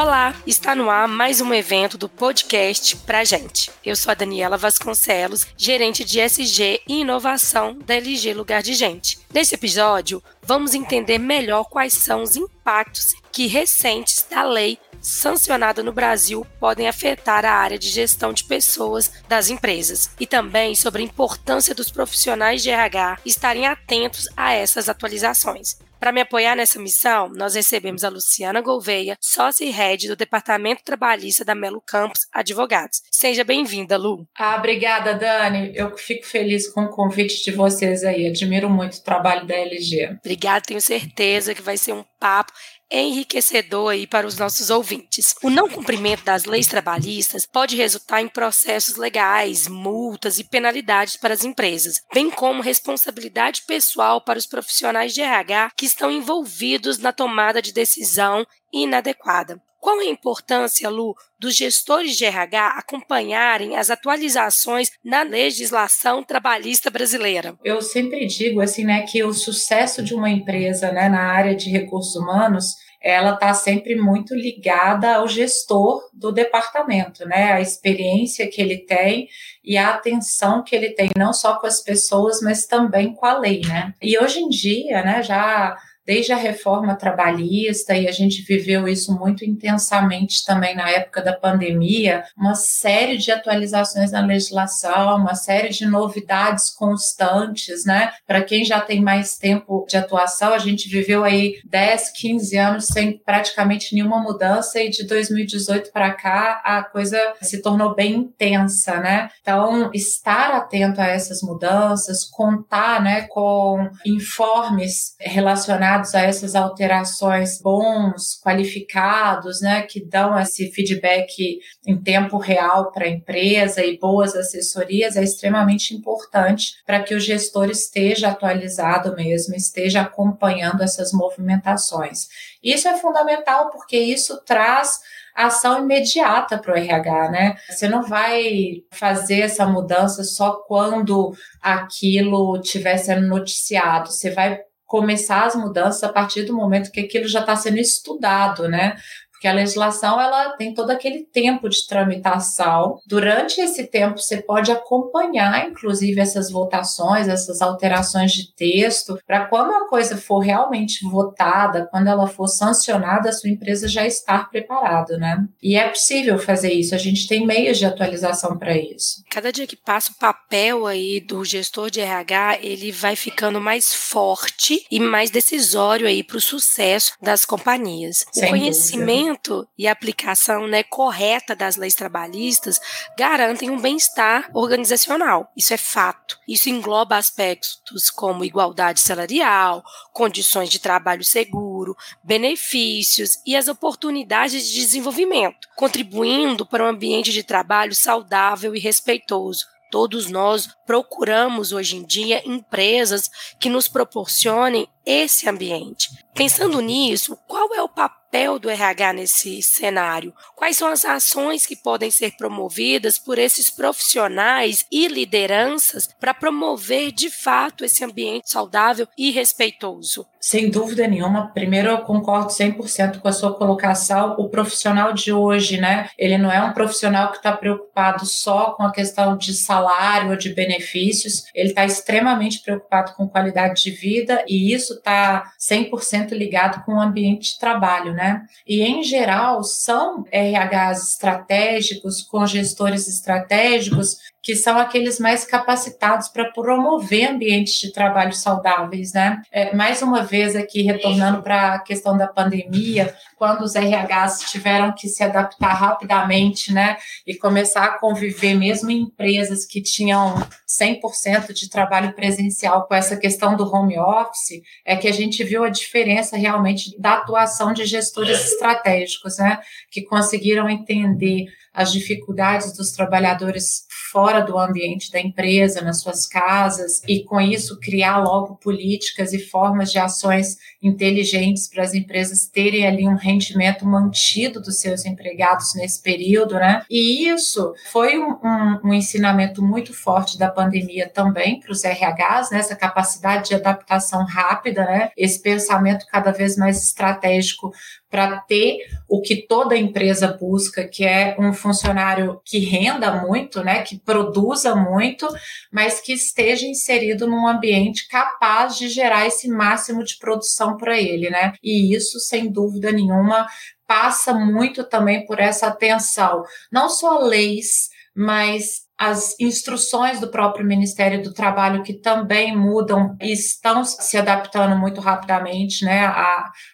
Olá, está no ar mais um evento do podcast Pra Gente. Eu sou a Daniela Vasconcelos, gerente de SG e inovação da LG Lugar de Gente. Nesse episódio, vamos entender melhor quais são os impactos que recentes da lei sancionada no Brasil podem afetar a área de gestão de pessoas das empresas e também sobre a importância dos profissionais de RH estarem atentos a essas atualizações. Para me apoiar nessa missão, nós recebemos a Luciana Gouveia, sócia e head do Departamento Trabalhista da Melo Campos Advogados. Seja bem-vinda, Lu. Ah, obrigada, Dani. Eu fico feliz com o convite de vocês aí. Admiro muito o trabalho da LG. Obrigada, tenho certeza que vai ser um papo enriquecedor aí para os nossos ouvintes. O não cumprimento das leis trabalhistas pode resultar em processos legais, multas e penalidades para as empresas, bem como responsabilidade pessoal para os profissionais de RH que estão envolvidos na tomada de decisão inadequada. Qual a importância, Lu, dos gestores de RH acompanharem as atualizações na legislação trabalhista brasileira? Eu sempre digo assim, né, que o sucesso de uma empresa, né, na área de recursos humanos ela está sempre muito ligada ao gestor do departamento, né? A experiência que ele tem e a atenção que ele tem, não só com as pessoas, mas também com a lei, né? E hoje em dia, né, já desde a reforma trabalhista, e a gente viveu isso muito intensamente também na época da pandemia, uma série de atualizações na legislação, uma série de novidades constantes, né? Para quem já tem mais tempo de atuação, a gente viveu aí 10, 15 anos sem praticamente nenhuma mudança, e de 2018 para cá a coisa se tornou bem intensa, né? Então, estar atento a essas mudanças, contar né, com informes relacionados a essas alterações bons, qualificados, né, que dão esse feedback em tempo real para a empresa e boas assessorias é extremamente importante para que o gestor esteja atualizado mesmo, esteja acompanhando essas movimentações. Isso é fundamental porque isso traz ação imediata para o RH, né? Você não vai fazer essa mudança só quando aquilo estiver sendo noticiado, você vai começar as mudanças a partir do momento que aquilo já está sendo estudado, né? Porque a legislação ela tem todo aquele tempo de tramitação. Durante esse tempo, você pode acompanhar, inclusive, essas votações, essas alterações de texto, para quando a coisa for realmente votada, quando ela for sancionada, a sua empresa já estar preparada, né? E é possível fazer isso. A gente tem meios de atualização para isso. Cada dia que passa o papel aí do gestor de RH, ele vai ficando mais forte e mais decisório aí para o sucesso das companhias. Sem o conhecimento cumprimento e aplicação né, correta das leis trabalhistas garantem um bem-estar organizacional. Isso é fato. Isso engloba aspectos como igualdade salarial, condições de trabalho seguro, benefícios e as oportunidades de desenvolvimento, contribuindo para um ambiente de trabalho saudável e respeitoso, Todos nós procuramos hoje em dia empresas que nos proporcionem esse ambiente. Pensando nisso, qual é o papel do RH nesse cenário? Quais são as ações que podem ser promovidas por esses profissionais e lideranças para promover de fato esse ambiente saudável e respeitoso? Sem dúvida nenhuma. Primeiro, eu concordo 100% com a sua colocação. O profissional de hoje, né, ele não é um profissional que está preocupado só com a questão de salário ou de benefícios, ele está extremamente preocupado com qualidade de vida e isso está 100% ligado com o ambiente de trabalho, né? E, em geral, são RHs estratégicos, com gestores estratégicos, que são aqueles mais capacitados para promover ambientes de trabalho saudáveis, né? É, mais uma vez aqui retornando para a questão da pandemia, quando os RHs tiveram que se adaptar rapidamente, né, e começar a conviver mesmo em empresas que tinham 100% de trabalho presencial com essa questão do home office, é que a gente viu a diferença realmente da atuação de gestores estratégicos, né, que conseguiram entender as dificuldades dos trabalhadores fora do ambiente da empresa, nas suas casas, e com isso criar logo políticas e formas de ações inteligentes para as empresas terem ali um rendimento mantido dos seus empregados nesse período, né? E isso foi um, um, um ensinamento muito forte da pandemia também para os RHs, né? Essa capacidade de adaptação rápida, né? Esse pensamento cada vez mais estratégico para ter o que toda empresa busca, que é um funcionário que renda muito, né, que produza muito, mas que esteja inserido num ambiente capaz de gerar esse máximo de produção para ele, né? E isso, sem dúvida nenhuma, passa muito também por essa atenção, não só leis, mas as instruções do próprio Ministério do Trabalho que também mudam e estão se adaptando muito rapidamente, né,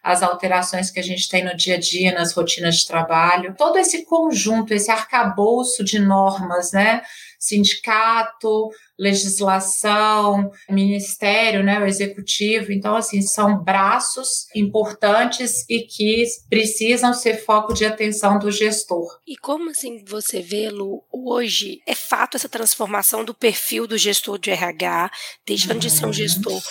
às alterações que a gente tem no dia a dia nas rotinas de trabalho. Todo esse conjunto, esse arcabouço de normas, né, sindicato, legislação, ministério, né, o executivo. Então, assim, são braços importantes e que precisam ser foco de atenção do gestor. E como assim você vê, Lu, hoje é fato essa transformação do perfil do gestor de RH, deixando uhum. de ser um uhum. gestor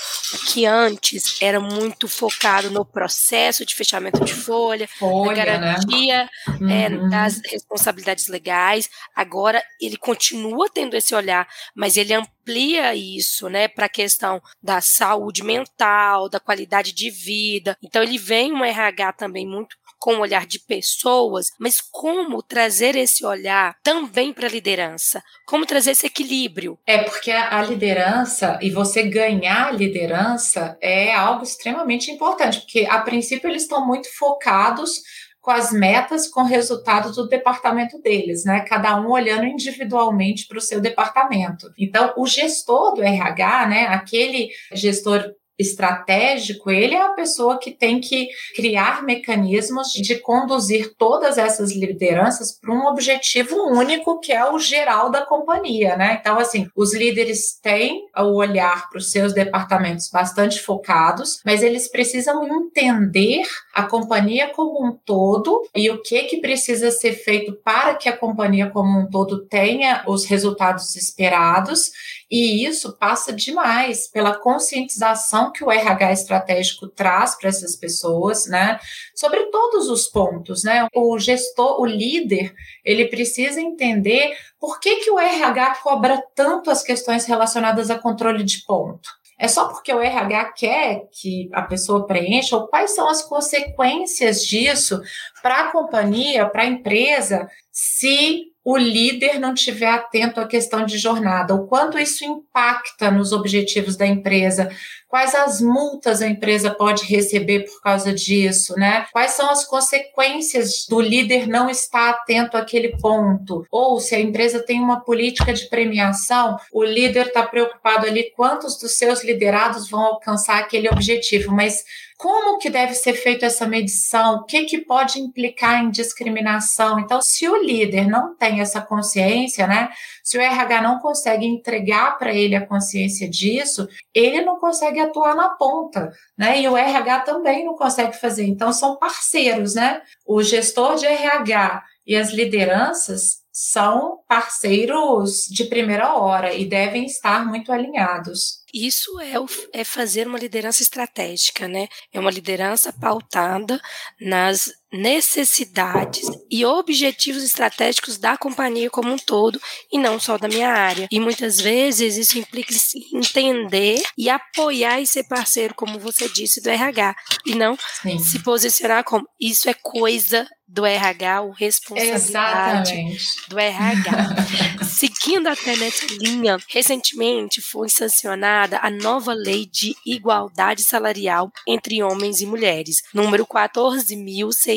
que antes era muito focado no processo de fechamento de folha, folha na né? garantia né? é, das responsabilidades legais. Agora ele continua tendo esse olhar, mas ele amplia isso, né, para a questão da saúde mental, da qualidade de vida. Então ele vem um RH também muito com o olhar de pessoas, mas como trazer esse olhar também para a liderança? Como trazer esse equilíbrio? É porque a, liderança e você ganhar liderança é algo extremamente importante, porque a princípio eles estão muito focados com as metas, com resultados do departamento deles, né? Cada um olhando individualmente para o seu departamento. Então, o gestor do RH, né? Aquele gestor estratégico, ele é a pessoa que tem que criar mecanismos de conduzir todas essas lideranças para um objetivo único, que é o geral da companhia, né? Então, assim, os líderes têm o olhar para os seus departamentos bastante focados, mas eles precisam entender a companhia como um todo e o que que precisa ser feito para que a companhia como um todo tenha os resultados esperados e isso passa demais pela conscientização que o RH estratégico traz para essas pessoas, né? Sobre todos os pontos, né? O gestor, o líder, ele precisa entender por que, que o RH cobra tanto as questões relacionadas a controle de ponto. É só porque o RH quer que a pessoa preencha, ou quais são as consequências disso para a companhia, para a empresa, se o líder não estiver atento à questão de jornada, o quanto isso impacta nos objetivos da empresa, quais as multas a empresa pode receber por causa disso, né? Quais são as consequências do líder não estar atento àquele ponto? Ou se a empresa tem uma política de premiação, o líder está preocupado ali quantos dos seus liderados vão alcançar aquele objetivo, mas como que deve ser feita essa medição? O que, que pode implicar em discriminação? Então, se o líder não tem essa consciência, né? Se o RH não consegue entregar para ele a consciência disso, ele não consegue atuar na ponta, né? E o RH também não consegue fazer. Então, são parceiros, né? O gestor de RH e as lideranças são parceiros de primeira hora e devem estar muito alinhados. Isso é, o, é fazer uma liderança estratégica, né? É uma liderança pautada nas necessidades e objetivos estratégicos da companhia como um todo e não só da minha área. E muitas vezes isso implica entender e apoiar e ser parceiro, como você disse, do RH, e não Sim. se posicionar como isso é coisa do RH, o responsabilidade Exatamente. do RH. Seguindo até nessa linha, recentemente foi sancionada a nova Lei de Igualdade Salarial entre Homens e Mulheres, número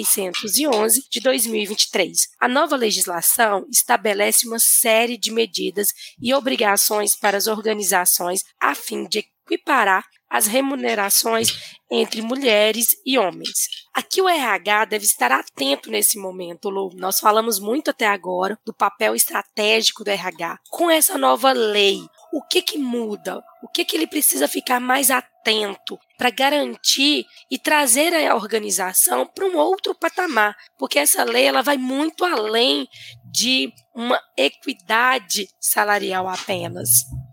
14.611 de 2023. A nova legislação estabelece uma série de medidas e obrigações para as organizações a fim de equiparar as remunerações entre mulheres e homens. Aqui o RH deve estar atento nesse momento, Lu. Nós falamos muito até agora do papel estratégico do RH. Com essa nova lei, o que que muda, o que que ele precisa ficar mais atento para garantir e trazer a organização para um outro patamar, porque essa lei ela vai muito além de uma equidade salarial apenas.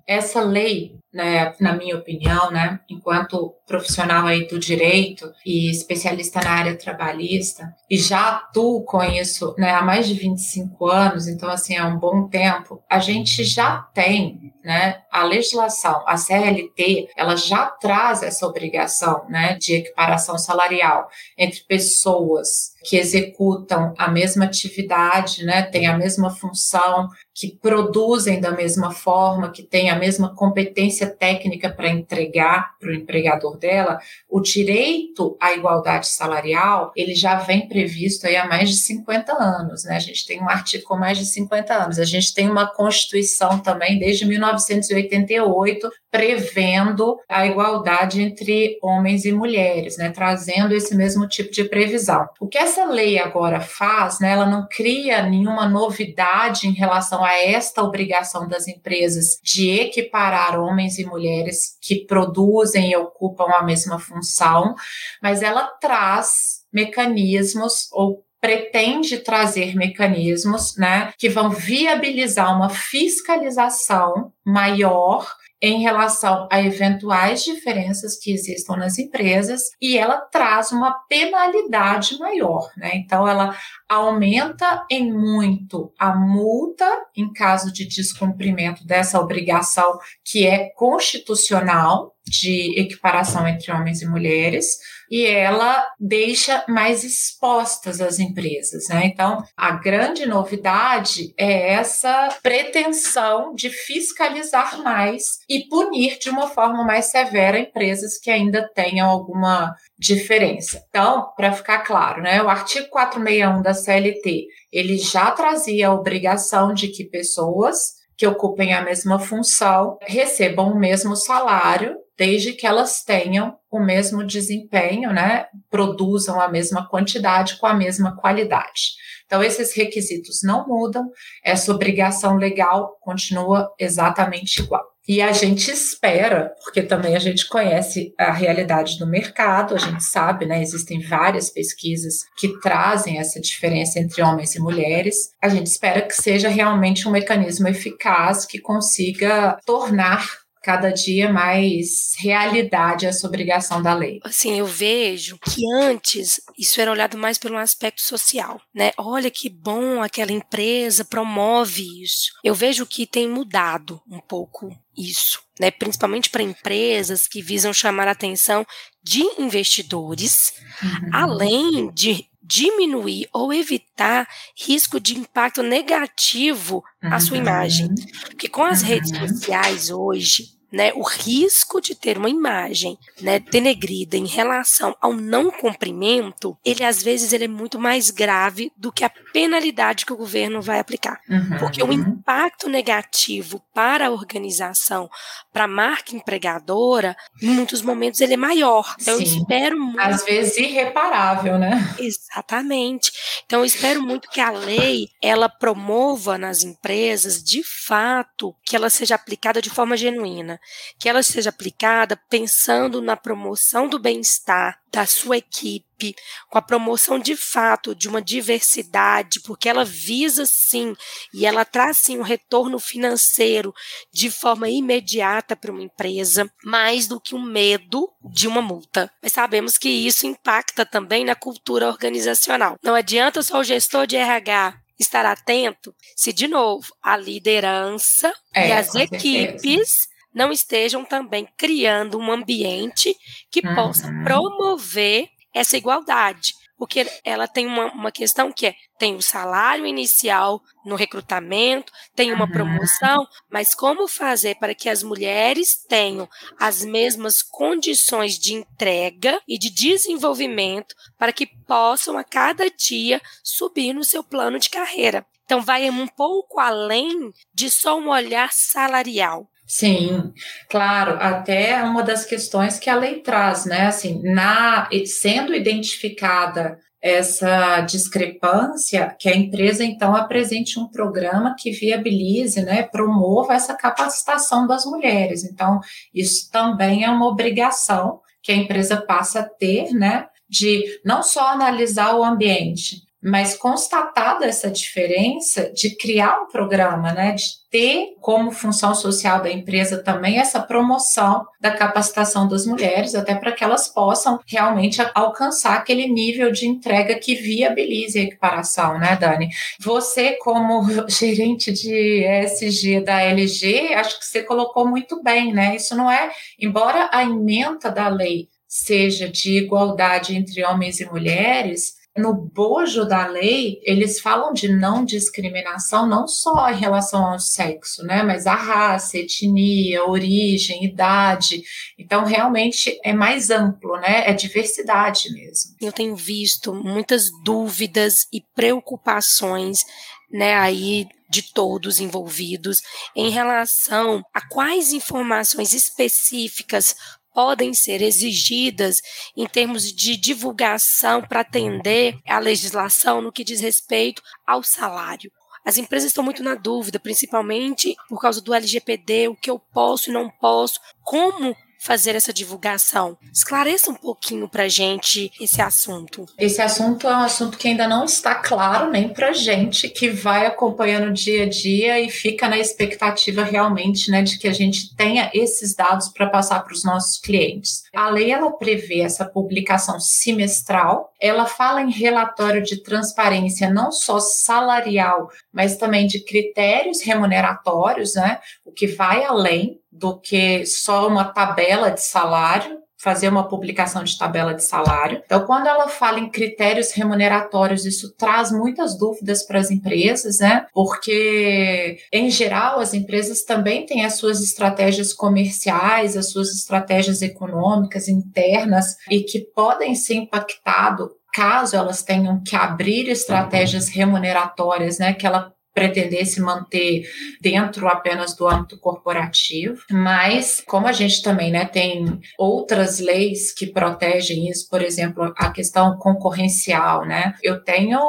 Essa lei né, na minha opinião, né, enquanto profissional aí do direito e especialista na área trabalhista, e já atuo com isso né, há mais de 25 anos, então assim, é um bom tempo, a gente já tem né, a legislação, a CLT, ela já traz essa obrigação né, de equiparação salarial entre pessoas que executam a mesma atividade, né, têm a mesma função, que produzem da mesma forma, que têm a mesma competência técnica para entregar para o empregador dela, o direito à igualdade salarial, ele já vem previsto aí há mais de 50 anos, né? A gente tem um artigo com mais de 50 anos. A gente tem uma Constituição também desde 1988 prevendo a igualdade entre homens e mulheres, né? Trazendo esse mesmo tipo de previsão. O que essa lei agora faz, né? Ela não cria nenhuma novidade em relação a esta obrigação das empresas de equiparar homens e mulheres que produzem e ocupam a mesma função, mas ela traz mecanismos ou pretende trazer mecanismos, né, que vão viabilizar uma fiscalização maior em relação a eventuais diferenças que existam nas empresas e ela traz uma penalidade maior, né? Então ela aumenta em muito a multa em caso de descumprimento dessa obrigação que é constitucional de equiparação entre homens e mulheres e ela deixa mais expostas as empresas, né? Então, a grande novidade é essa pretensão de fiscalizar mais e punir de uma forma mais severa empresas que ainda tenham alguma diferença. Então, para ficar claro, né, o artigo 461 da CLT, ele já trazia a obrigação de que pessoas que ocupem a mesma função recebam o mesmo salário desde que elas tenham o mesmo desempenho, né? Produzam a mesma quantidade com a mesma qualidade. Então, esses requisitos não mudam, essa obrigação legal continua exatamente igual. E a gente espera, porque também a gente conhece a realidade do mercado, a gente sabe, né? Existem várias pesquisas que trazem essa diferença entre homens e mulheres. A gente espera que seja realmente um mecanismo eficaz que consiga tornar cada dia mais realidade essa obrigação da lei. Assim, eu vejo que antes isso era olhado mais pelo aspecto social, né? Olha que bom aquela empresa promove isso. Eu vejo que tem mudado um pouco isso, né? Principalmente para empresas que visam chamar a atenção de investidores, uhum. além de diminuir ou evitar risco de impacto negativo à sua imagem. Uhum. Porque com as redes uhum. sociais hoje, né, o risco de ter uma imagem né, denegrida em relação ao não cumprimento, ele às vezes ele é muito mais grave do que a penalidade que o governo vai aplicar. Uhum. Porque o impacto negativo para a organização, para a marca empregadora, em muitos momentos ele é maior. Então Sim. eu espero muito. Às vezes irreparável, né? Exatamente. Então eu espero muito que a lei ela promova nas empresas, de fato, que ela seja aplicada de forma genuína que ela seja aplicada pensando na promoção do bem-estar da sua equipe, com a promoção de fato de uma diversidade, porque ela visa sim e ela traz sim um retorno financeiro de forma imediata para uma empresa, mais do que um medo de uma multa. Mas sabemos que isso impacta também na cultura organizacional. Não adianta só o gestor de RH estar atento se, de novo, a liderança é, e as equipes certeza não estejam também criando um ambiente que uhum. possa promover essa igualdade. Porque ela tem uma, uma questão que é: tem o salário inicial no recrutamento, tem uma uhum. promoção, mas como fazer para que as mulheres tenham as mesmas condições de entrega e de desenvolvimento para que possam a cada dia subir no seu plano de carreira? Então, vai um pouco além de só um olhar salarial. Sim, claro, até uma das questões que a lei traz, né? Assim, na, sendo identificada essa discrepância, que a empresa então apresente um programa que viabilize, né, promova essa capacitação das mulheres. Então, isso também é uma obrigação que a empresa passa a ter, né, de não só analisar o ambiente, mas constatada essa diferença de criar um programa, né, de ter como função social da empresa também essa promoção da capacitação das mulheres, até para que elas possam realmente alcançar aquele nível de entrega que viabilize a equiparação, né, Dani? Você, como gerente de ESG da LG, acho que você colocou muito bem, né? Isso não é, embora a emenda da lei seja de igualdade entre homens e mulheres, no bojo da lei, eles falam de não discriminação não só em relação ao sexo, né, mas a raça, etnia, origem, idade. Então, realmente é mais amplo, né, é diversidade mesmo. Eu tenho visto muitas dúvidas e preocupações, né, aí de todos envolvidos em relação a quais informações específicas podem ser exigidas em termos de divulgação para atender à legislação no que diz respeito ao salário. As empresas estão muito na dúvida, principalmente por causa do LGPD, o que eu posso e não posso, como fazer essa divulgação. Esclareça um pouquinho para gente esse assunto. Esse assunto é um assunto que ainda não está claro nem para gente que vai acompanhando dia a dia e fica na expectativa realmente, né, de que a gente tenha esses dados para passar para os nossos clientes. A lei ela prevê essa publicação semestral. Ela fala em relatório de transparência não só salarial, mas também de critérios remuneratórios, né, o que vai além do que só uma tabela de salário, fazer uma publicação de tabela de salário. Então, quando ela fala em critérios remuneratórios, isso traz muitas dúvidas para as empresas, né? Porque, em geral, as empresas também têm as suas estratégias comerciais, as suas estratégias econômicas internas e que podem ser impactado caso elas tenham que abrir estratégias remuneratórias, né, que ela pretender se manter dentro apenas do âmbito corporativo, mas como a gente também né, tem outras leis que protegem isso, por exemplo, a questão concorrencial, né? Eu tenho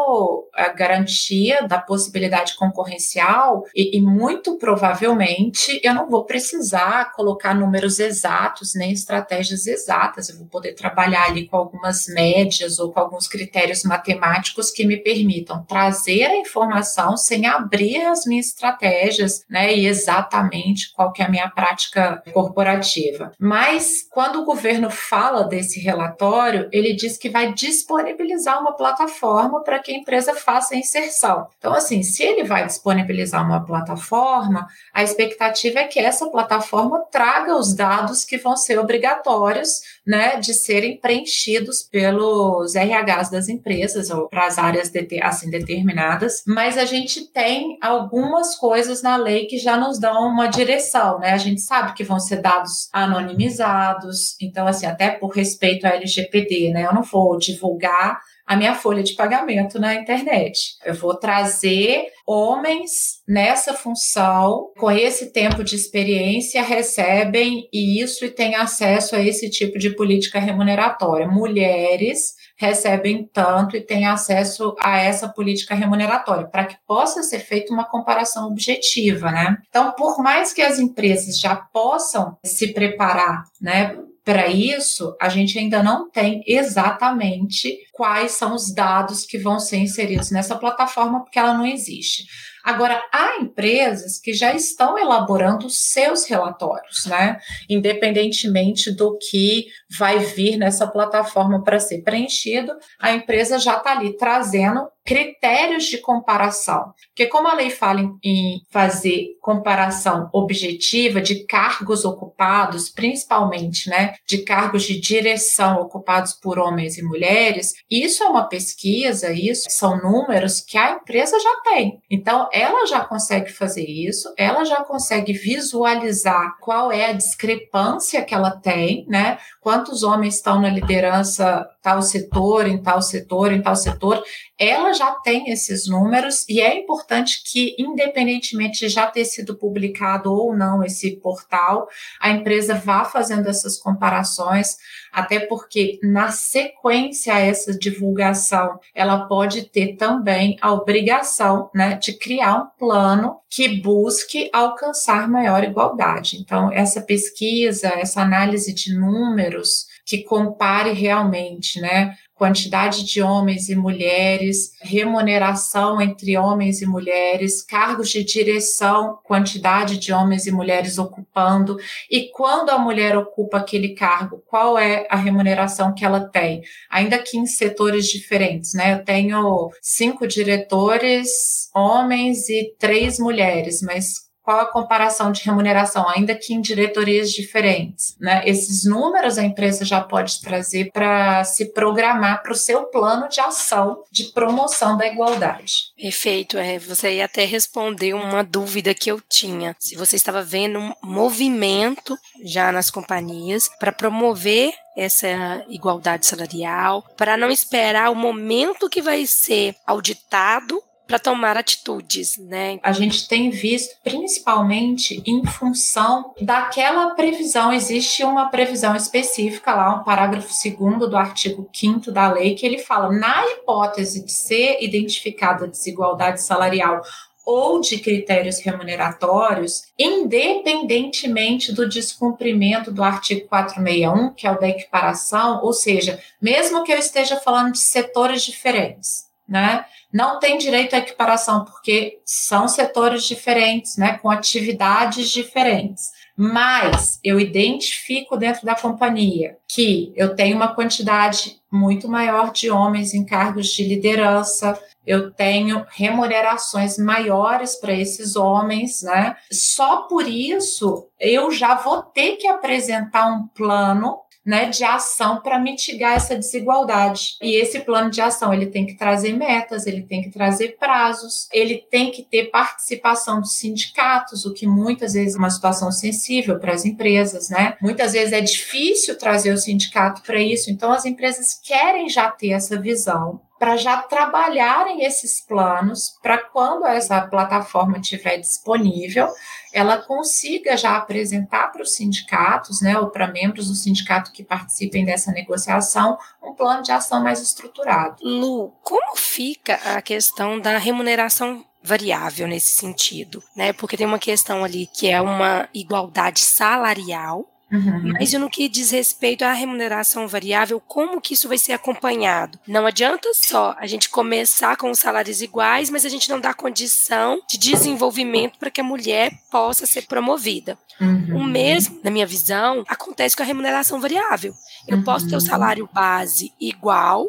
a garantia da possibilidade concorrencial e, e muito provavelmente eu não vou precisar colocar números exatos nem estratégias exatas, eu vou poder trabalhar ali com algumas médias ou com alguns critérios matemáticos que me permitam trazer a informação sem a abrir as minhas estratégias, né, e exatamente qual que é a minha prática corporativa. Mas quando o governo fala desse relatório, ele diz que vai disponibilizar uma plataforma para que a empresa faça a inserção. Então, assim, se ele vai disponibilizar uma plataforma, a expectativa é que essa plataforma traga os dados que vão ser obrigatórios, né, de serem preenchidos pelos RHs das empresas ou para as áreas assim determinadas. Mas a gente tem algumas coisas na lei que já nos dão uma direção, né? A gente sabe que vão ser dados anonimizados, então, assim, até por respeito à LGPD, né? Eu não vou divulgar a minha folha de pagamento na internet. Eu vou trazer homens nessa função, com esse tempo de experiência, recebem isso e têm acesso a esse tipo de política remuneratória. Mulheres recebem tanto e têm acesso a essa política remuneratória, para que possa ser feita uma comparação objetiva, né? Então, por mais que as empresas já possam se preparar, né, para isso, a gente ainda não tem exatamente quais são os dados que vão ser inseridos nessa plataforma, porque ela não existe. Agora, há empresas que já estão elaborando seus relatórios, né? Independentemente do que vai vir nessa plataforma para ser preenchido, a empresa já está ali trazendo critérios de comparação. Porque como a lei fala em, em, fazer comparação objetiva de cargos ocupados, principalmente, né, de cargos de direção ocupados por homens e mulheres, isso é uma pesquisa, isso são números que a empresa já tem. Então, ela já consegue fazer isso, ela já consegue visualizar qual é a discrepância que ela tem, né? Quantos homens estão na liderança tal setor, em tal setor, em tal setor, ela já tem esses números e é importante que, independentemente de já ter sido publicado ou não esse portal, a empresa vá fazendo essas comparações, até porque na sequência a essa divulgação, ela pode ter também a obrigação né, de criar um plano que busque alcançar maior igualdade. Então, essa pesquisa, essa análise de números que compare realmente, né, quantidade de homens e mulheres, remuneração entre homens e mulheres, cargos de direção, quantidade de homens e mulheres ocupando, e quando a mulher ocupa aquele cargo, qual é a remuneração que ela tem? Ainda que em setores diferentes, né? Eu tenho cinco diretores homens e três mulheres, mas qual a comparação de remuneração, ainda que em diretorias diferentes. Né? Esses números a empresa já pode trazer para se programar para o seu plano de ação de promoção da igualdade. Perfeito. É, você até responder uma dúvida que eu tinha. Se você estava vendo um movimento já nas companhias para promover essa igualdade salarial, para não esperar o momento que vai ser auditado para tomar atitudes, né? A gente tem visto principalmente em função daquela previsão, existe uma previsão específica lá, um parágrafo segundo do artigo 5 da lei que ele fala, na hipótese de ser identificada desigualdade salarial ou de critérios remuneratórios, independentemente do descumprimento do artigo 461, que é o da equiparação, ou seja, mesmo que eu esteja falando de setores diferentes, né? não tem direito à equiparação, porque são setores diferentes, né, com atividades diferentes. Mas eu identifico dentro da companhia que eu tenho uma quantidade muito maior de homens em cargos de liderança, eu tenho remunerações maiores para esses homens, né? Só por isso eu já vou ter que apresentar um plano né, de ação para mitigar essa desigualdade. E esse plano de ação ele tem que trazer metas, ele tem que trazer prazos, ele tem que ter participação dos sindicatos, o que muitas vezes é uma situação sensível para as empresas, né? Muitas vezes é difícil trazer o sindicato para isso, então as empresas querem já ter essa visão para já trabalharem esses planos para quando essa plataforma estiver disponível, ela consiga já apresentar para os sindicatos, né, ou para membros do sindicato que participem dessa negociação, um plano de ação mais estruturado. Lu, como fica a questão da remuneração variável nesse sentido, né? Porque tem uma questão ali que é uma igualdade salarial, Uhum. Mas no que diz respeito à remuneração variável, como que isso vai ser acompanhado? Não adianta só a gente começar com os salários iguais, mas a gente não dá condição de desenvolvimento para que a mulher possa ser promovida. Uhum. O mesmo, na minha visão, acontece com a remuneração variável. Eu uhum. posso ter o salário base igual,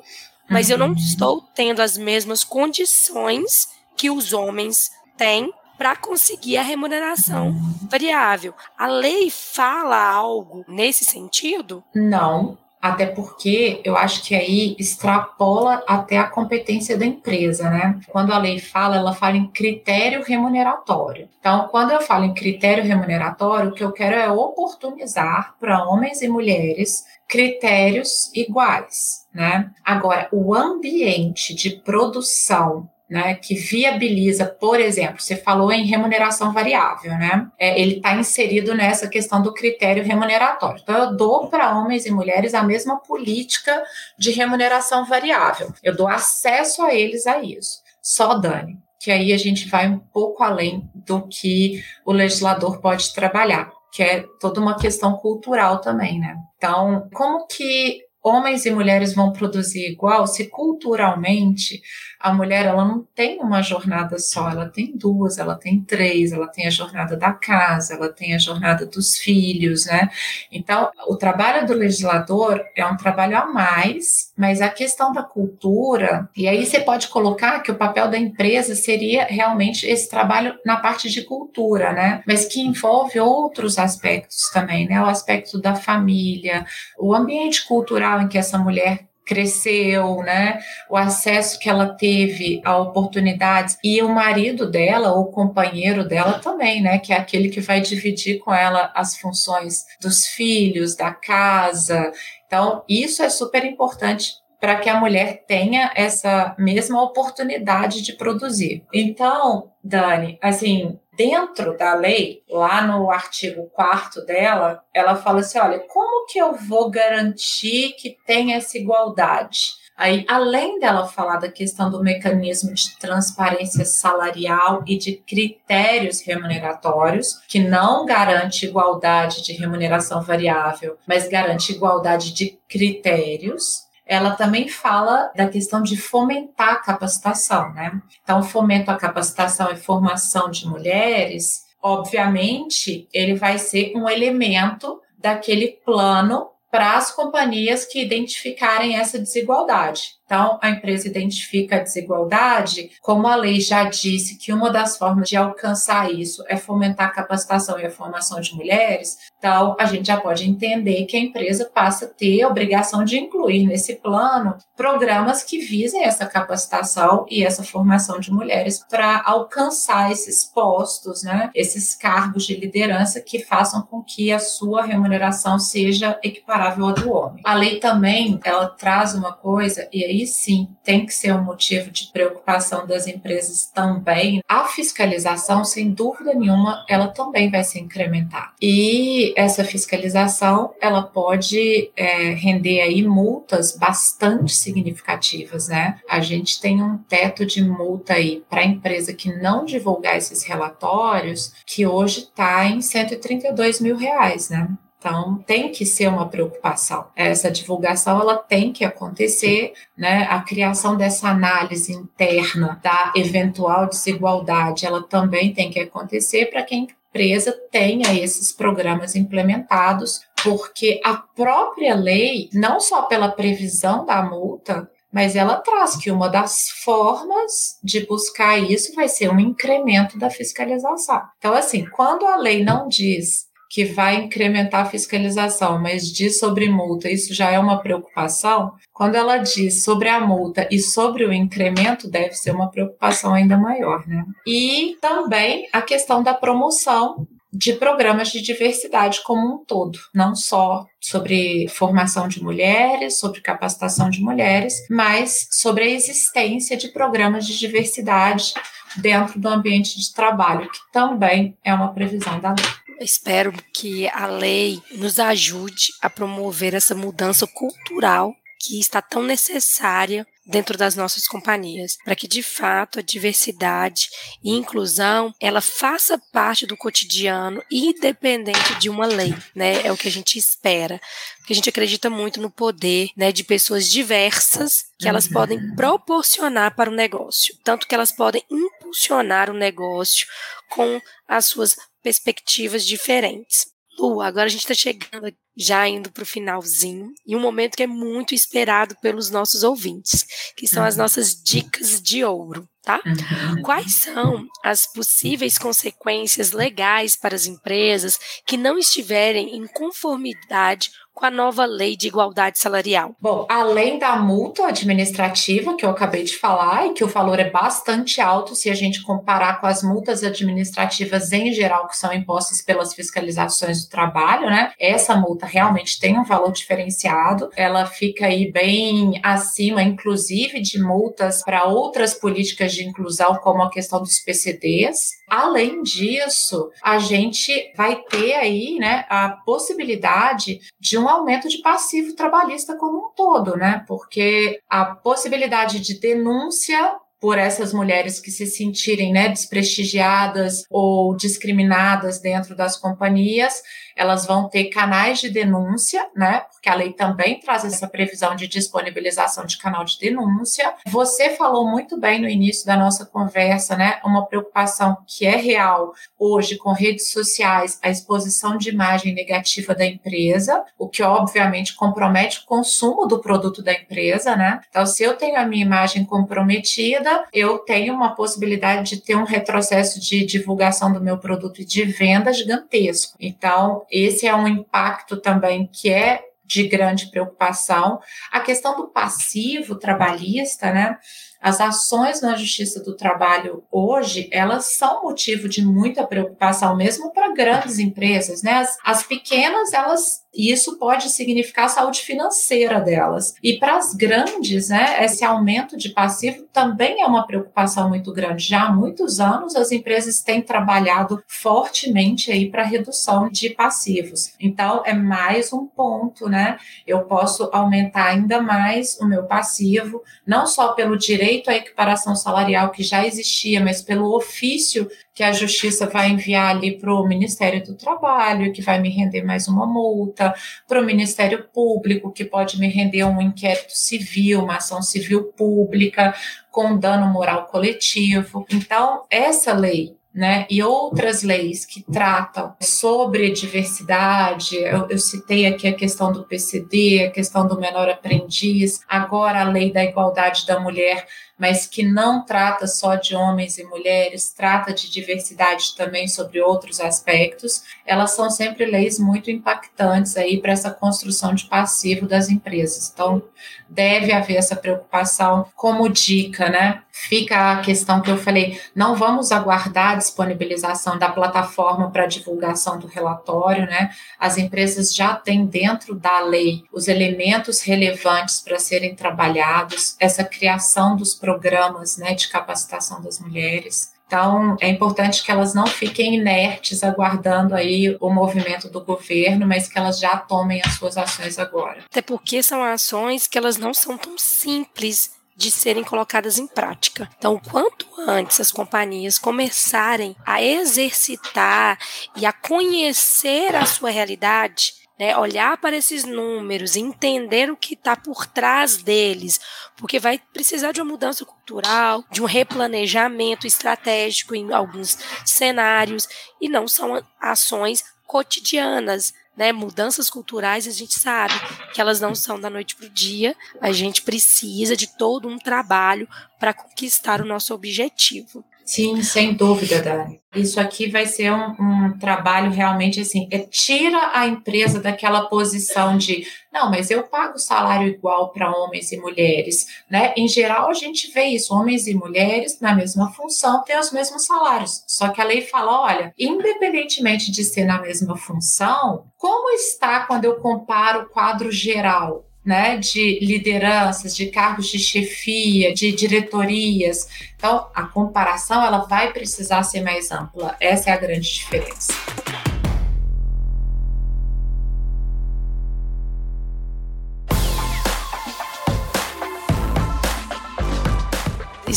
mas eu não uhum. estou tendo as mesmas condições que os homens têm para conseguir a remuneração variável. A lei fala algo nesse sentido? Não, até porque eu acho que aí extrapola até a competência da empresa, né? Quando a lei fala, ela fala em critério remuneratório. Então, quando eu falo em critério remuneratório, o que eu quero é oportunizar para homens e mulheres critérios iguais, né? Agora, o ambiente de produção né, que viabiliza, por exemplo, você falou em remuneração variável, né? É, ele está inserido nessa questão do critério remuneratório. Então, eu dou para homens e mulheres a mesma política de remuneração variável. Eu dou acesso a eles a isso. Só, Dani, que aí a gente vai um pouco além do que o legislador pode trabalhar, que é toda uma questão cultural também, né? Então, como que homens e mulheres vão produzir igual se culturalmente a mulher ela não tem uma jornada só, ela tem duas, ela tem três, ela tem a jornada da casa, ela tem a jornada dos filhos, né? Então, o trabalho do legislador é um trabalho a mais, mas a questão da cultura, e aí você pode colocar que o papel da empresa seria realmente esse trabalho na parte de cultura, né? Mas que envolve outros aspectos também, né? O aspecto da família, o ambiente cultural em que essa mulher cresceu, né? O acesso que ela teve a oportunidades e o marido dela, ou companheiro dela também, né? Que é aquele que vai dividir com ela as funções dos filhos, da casa. Então, isso é super importante para que a mulher tenha essa mesma oportunidade de produzir. Então, Dani, assim, dentro da lei, lá no artigo 4 dela, ela fala assim: olha, como que eu vou garantir que tenha essa igualdade? Aí, além dela falar da questão do mecanismo de transparência salarial e de critérios remuneratórios, que não garante igualdade de remuneração variável, mas garante igualdade de critérios, ela também fala da questão de fomentar a capacitação, né? Então, fomento à capacitação e formação de mulheres, obviamente, ele vai ser um elemento daquele plano para as companhias que identificarem essa desigualdade. Então, a empresa identifica a desigualdade, como a lei já disse que uma das formas de alcançar isso é fomentar a capacitação e a formação de mulheres, então a gente já pode entender que a empresa passa a ter a obrigação de incluir nesse plano programas que visem essa capacitação e essa formação de mulheres para alcançar esses postos, né, esses cargos de liderança que façam com que a sua remuneração seja equiparável à do homem. A lei também, ela traz uma coisa, e aí aí sim tem que ser um motivo de preocupação das empresas também. A fiscalização, sem dúvida nenhuma, ela também vai se incrementar. E essa fiscalização, ela pode é, render aí multas bastante significativas, né? A gente tem um teto de multa aí para a empresa que não divulgar esses relatórios, que hoje está em 132 mil reais, né? Então, tem que ser uma preocupação. Essa divulgação ela tem que acontecer, né? A criação dessa análise interna da eventual desigualdade, ela também tem que acontecer para que a empresa tenha esses programas implementados, porque a própria lei, não só pela previsão da multa, mas ela traz que uma das formas de buscar isso vai ser um incremento da fiscalização. Então, assim, quando a lei não diz que vai incrementar a fiscalização, mas diz sobre multa, isso já é uma preocupação. Quando ela diz sobre a multa e sobre o incremento, deve ser uma preocupação ainda maior, né? E também a questão da promoção de programas de diversidade como um todo, não só sobre formação de mulheres, sobre capacitação de mulheres, mas sobre a existência de programas de diversidade dentro do ambiente de trabalho, que também é uma previsão da lei. Espero que a lei nos ajude a promover essa mudança cultural que está tão necessária dentro das nossas companhias, para que de fato a diversidade e inclusão ela faça parte do cotidiano independente de uma lei, né? É o que a gente espera, porque a gente acredita muito no poder, né, de pessoas diversas que elas podem uhum. proporcionar para o negócio, tanto que elas podem impulsionar o negócio com as suas perspectivas diferentes. Lu, agora a gente está chegando já indo para o finalzinho e um momento que é muito esperado pelos nossos ouvintes, que são as uhum. nossas dicas de ouro, tá? Uhum. Quais são as possíveis consequências legais para as empresas que não estiverem em conformidade com a nova lei de igualdade salarial? Bom, além da multa administrativa que eu acabei de falar e que o valor é bastante alto se a gente comparar com as multas administrativas em geral que são impostas pelas fiscalizações do trabalho, né? Essa multa realmente tem um valor diferenciado, ela fica aí bem acima, inclusive, de multas para outras políticas de inclusão, como a questão dos PCDs. Além disso, a gente vai ter aí, né, a possibilidade de um um aumento de passivo trabalhista como um todo, né? Porque a possibilidade de denúncia por essas mulheres que se sentirem né, desprestigiadas ou discriminadas dentro das companhias elas vão ter canais de denúncia, né? Porque a lei também traz essa previsão de disponibilização de canal de denúncia. Você falou muito bem no início da nossa conversa, né? Uma preocupação que é real hoje com redes sociais, a exposição de imagem negativa da empresa, o que obviamente compromete o consumo do produto da empresa, né? Então, se eu tenho a minha imagem comprometida, eu tenho uma possibilidade de ter um retrocesso de divulgação do meu produto e de venda gigantesco. Então, esse é um impacto também que é de grande preocupação. A questão do passivo trabalhista, né? As ações na Justiça do Trabalho hoje, elas são motivo de muita preocupação, mesmo para grandes empresas, né? As, as pequenas, elas E isso pode significar a saúde financeira delas. E para as grandes, né, esse aumento de passivo também é uma preocupação muito grande. Já há muitos anos as empresas têm trabalhado fortemente aí para redução de passivos. Então é mais um ponto, né? Eu posso aumentar ainda mais o meu passivo, não só pelo direito à equiparação salarial que já existia, mas pelo ofício que a justiça vai enviar ali para o Ministério do Trabalho, que vai me render mais uma multa, para o Ministério Público, que pode me render um inquérito civil, uma ação civil pública, com dano moral coletivo. Então, essa lei né, e outras leis que tratam sobre diversidade. Eu, eu, citei aqui a questão do PCD, a questão do menor aprendiz, agora a lei da igualdade da mulher mas que não trata só de homens e mulheres, trata de diversidade também sobre outros aspectos, elas são sempre leis muito impactantes aí para essa construção de passivo das empresas. Então, deve haver essa preocupação como dica, né? Fica a questão que eu falei, não vamos aguardar a disponibilização da plataforma para divulgação do relatório, né? As empresas já têm dentro da lei os elementos relevantes para serem trabalhados, essa criação dos programas né, de capacitação das mulheres. Então, é importante que elas não fiquem inertes aguardando aí o movimento do governo, mas que elas já tomem as suas ações agora. Até porque são ações que elas não são tão simples de serem colocadas em prática. Então, quanto antes as companhias começarem a exercitar e a conhecer a sua realidade, né, olhar para esses números, entender o que está por trás deles, porque vai precisar de uma mudança cultural, de um replanejamento estratégico em alguns cenários, e não são ações cotidianas. Né, mudanças culturais, a gente sabe que elas não são da noite para o dia, a gente precisa de todo um trabalho para conquistar o nosso objetivo. Sim, sem dúvida, Dani. Isso aqui vai ser um, um, trabalho realmente assim, é, tira a empresa daquela posição de não, mas eu pago salário igual para homens e mulheres, né? Em geral a gente vê isso, homens e mulheres na mesma função têm os mesmos salários. Só que a lei fala, olha, independentemente de ser na mesma função, como está quando eu comparo o quadro geral? Né, de lideranças, de cargos de chefia, de diretorias. Então, a comparação ela vai precisar ser mais ampla. Essa é a grande diferença.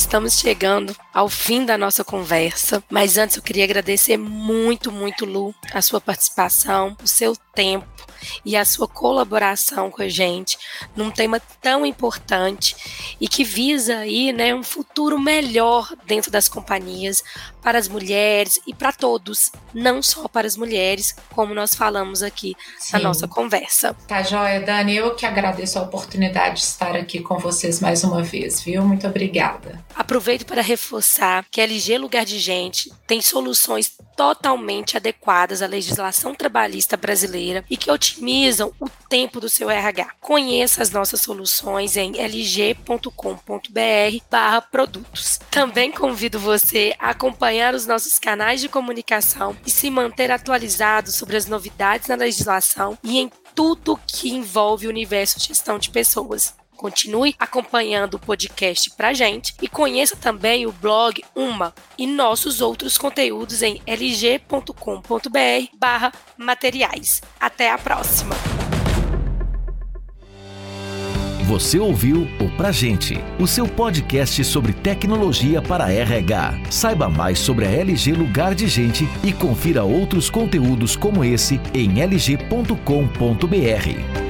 Estamos chegando ao fim da nossa conversa, mas antes eu queria agradecer muito, muito, Lu, a sua participação, o seu tempo e a sua colaboração com a gente num tema tão importante e que visa aí, né, um futuro melhor dentro das companhias para as mulheres e para todos, não só para as mulheres, como nós falamos aqui Sim. na nossa conversa. Tá joia, Dani, eu que agradeço a oportunidade de estar aqui com vocês mais uma vez, viu? Muito obrigada. Aproveito para reforçar que LG Lugar de Gente tem soluções totalmente adequadas à legislação trabalhista brasileira e que otimizam o tempo do seu RH. Conheça as nossas soluções em lg.com.br/produtos. Também convido você a acompanhar os nossos canais de comunicação e se manter atualizado sobre as novidades na legislação e em tudo que envolve o universo de gestão de pessoas. Continue acompanhando o podcast pra gente e conheça também o blog Uma e nossos outros conteúdos em lg.com.br barra materiais. Até a próxima! Você ouviu o Pra Gente, o seu podcast sobre tecnologia para RH. Saiba mais sobre a LG Lugar de Gente e confira outros conteúdos como esse em lg.com.br.